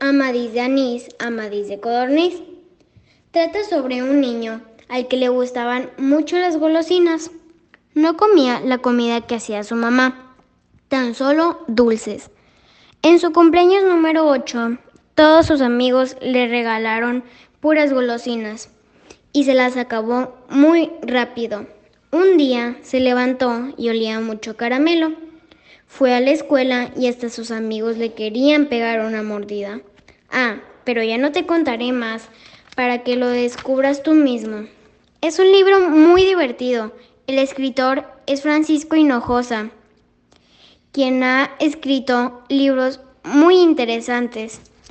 Amadís de Anís, Amadís de Codorniz. Trata sobre un niño al que le gustaban mucho las golosinas. No comía la comida que hacía su mamá, tan solo dulces. En su cumpleaños número 8, todos sus amigos le regalaron puras golosinas y se las acabó muy rápido. Un día se levantó y olía mucho caramelo. Fue a la escuela y hasta sus amigos le querían pegar una mordida. Ah, pero ya no te contaré más para que lo descubras tú mismo. Es un libro muy divertido. El escritor es Francisco Hinojosa, quien ha escrito libros muy interesantes.